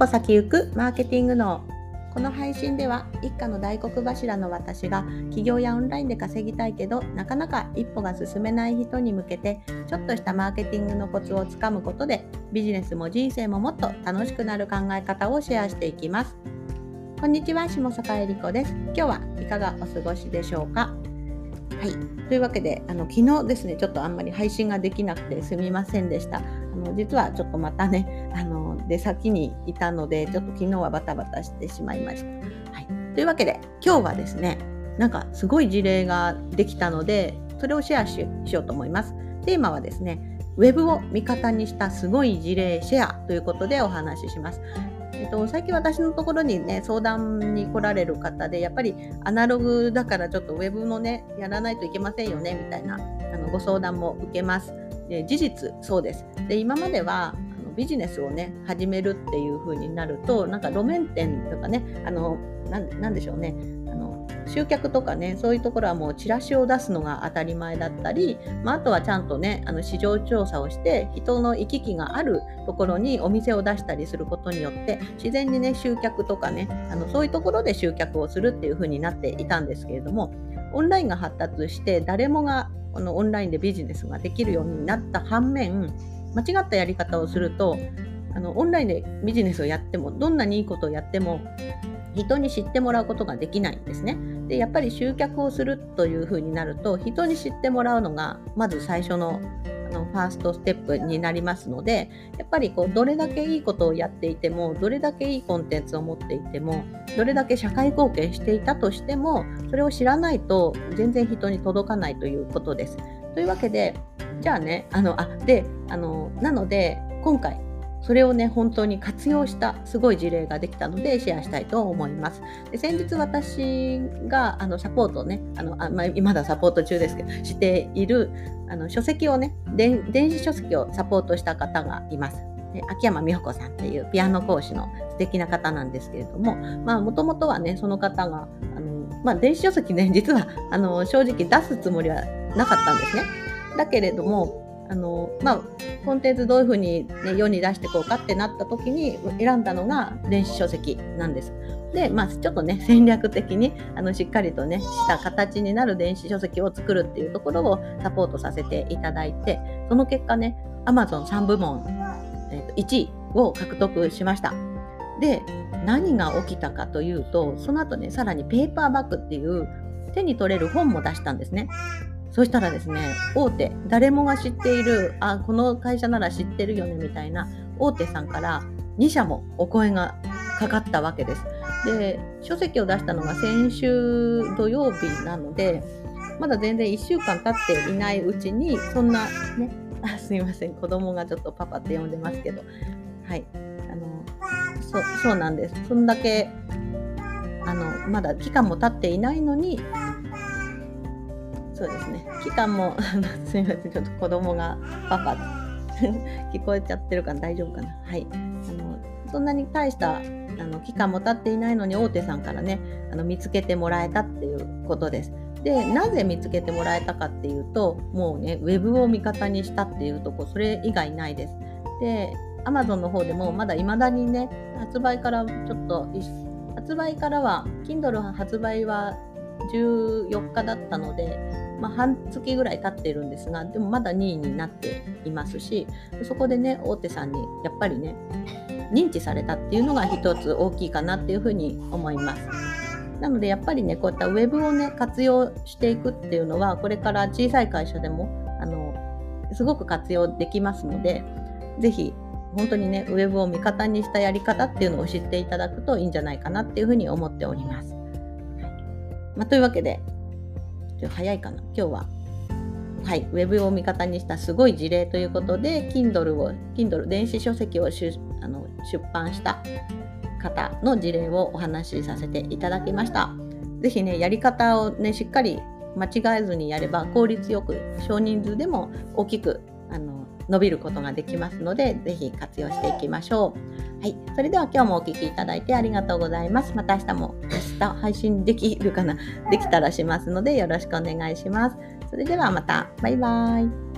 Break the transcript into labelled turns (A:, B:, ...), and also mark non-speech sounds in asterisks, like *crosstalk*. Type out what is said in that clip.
A: 歩先行くマーケティング脳。この配信では一家の大黒柱の私が起業やオンラインで稼ぎたいけどなかなか一歩が進めない人に向けてちょっとしたマーケティングのコツをつかむことでビジネスも人生ももっと楽しくなる考え方をシェアしていきます。こんにちは下坂恵理子です。今日はいかがお過ごしでしょうか？はい、というわけであの昨日ですねちょっとあんまり配信ができなくてすみませんでした。あの実はちょっとまたね *laughs* あの出先にいたのでちょっと昨日はバタバタしてしまいました。はい、というわけで今日はですねなんかすごい事例ができたのでそれをシェアしようと思います。テーマはですねウェブを味方にしたすごい事例シェアということでお話しします。えっと、最近私のところにね相談に来られる方でやっぱりアナログだからちょっとウェブのねやらないといけませんよねみたいなあのご相談も受けます。で事実そうです。で今まではあのビジネスをね始めるっていう風になるとなんか路面店とかねあのなんでしょうねあの集客とかねそういうところはもうチラシを出すのが当たり前だったり、まあ、あとはちゃんとねあの市場調査をして人の行き来があるところにお店を出したりすることによって自然にね集客とかねあのそういうところで集客をするっていう風になっていたんですけれどもオンラインが発達して誰もがこのオンラインでビジネスができるようになった反面間違ったやり方をするとあのオンラインでビジネスをやってもどんなにいいことをやっても人に知ってもらうことができないんですね。でやっぱり集客をするというふうになると人に知ってもらうのがまず最初のあのファーストステップになりますのでやっぱりこうどれだけいいことをやっていてもどれだけいいコンテンツを持っていてもどれだけ社会貢献していたとしてもそれを知らないと全然人に届かないということです。というわけでじゃあね、あの、あ、で、あの、なので、今回、それをね、本当に活用したすごい事例ができたのでシェアしたいと思います。で先日私があのサポートをね、あのあまあ、まだサポート中ですけど、しているあの書籍をね電子書籍をサポートした方がいます。で秋山美穂子さんっていうピアノ講師の素敵な方なんですけれども、もともとはね、その方が、あのまあ、電子書籍ね、実はあの正直出すつもりはなかったんですね。だけれどもあの、まあ、コンテンツどういうふうに、ね、世に出していこうかってなった時に選んだのが電子書籍なんです。で、まあ、ちょっとね、戦略的に、あの、しっかりとね、した形になる電子書籍を作るっていうところをサポートさせていただいて、その結果ね、Amazon3 部門、えー、と1位を獲得しました。で、何が起きたかというと、その後ね、さらにペーパーバッグっていう手に取れる本も出したんですね。そしたらですね、大手、誰もが知っている、あ、この会社なら知ってるよねみたいな大手さんから2社もお声がかかったわけです。で、書籍を出したのが先週土曜日なので、まだ全然1週間経っていないうちに、そんなね、あすいません、子供がちょっとパパって呼んでますけど、はい、あの、そうなんです。そんだけ、あの、まだ期間も経っていないのに、そうですね。期間も *laughs* すみません。ちょっと子供がパパ *laughs* 聞こえちゃってるから大丈夫かな。はい。あのそんなに大したあの期間も経っていないのに大手さんからねあの見つけてもらえたっていうことです。でなぜ見つけてもらえたかっていうともうねウェブを味方にしたっていうとこそれ以外ないです。で Amazon の方でもまだ未だにね発売からちょっと発売からは Kindle 発売は14日だったのでまあ、半月ぐらい経ってるんですがでもまだ2位になっていますしそこでね大手さんにやっぱりね認知されたっていうのが一つ大きいかなっていうふうに思います。なのでやっぱりねこういったウェブをね活用していくっていうのはこれから小さい会社でもあのすごく活用できますので是非本当にねウェブを味方にしたやり方っていうのを知っていただくといいんじゃないかなっていうふうに思っております。まあ、というわけでちょっと早いかな今日ははい、ウェブを味方にしたすごい事例ということで Kindle を Kindle 電子書籍をあの出版した方の事例をお話しさせていただきました。是非ねやり方をねしっかり間違えずにやれば効率よく少人数でも大きくあの伸びることができますので是非活用していきましょう。はい。それでは今日もお聴きいただいてありがとうございます。また明日も明日配信できるかな？できたらしますのでよろしくお願いします。それではまた。バイバーイ。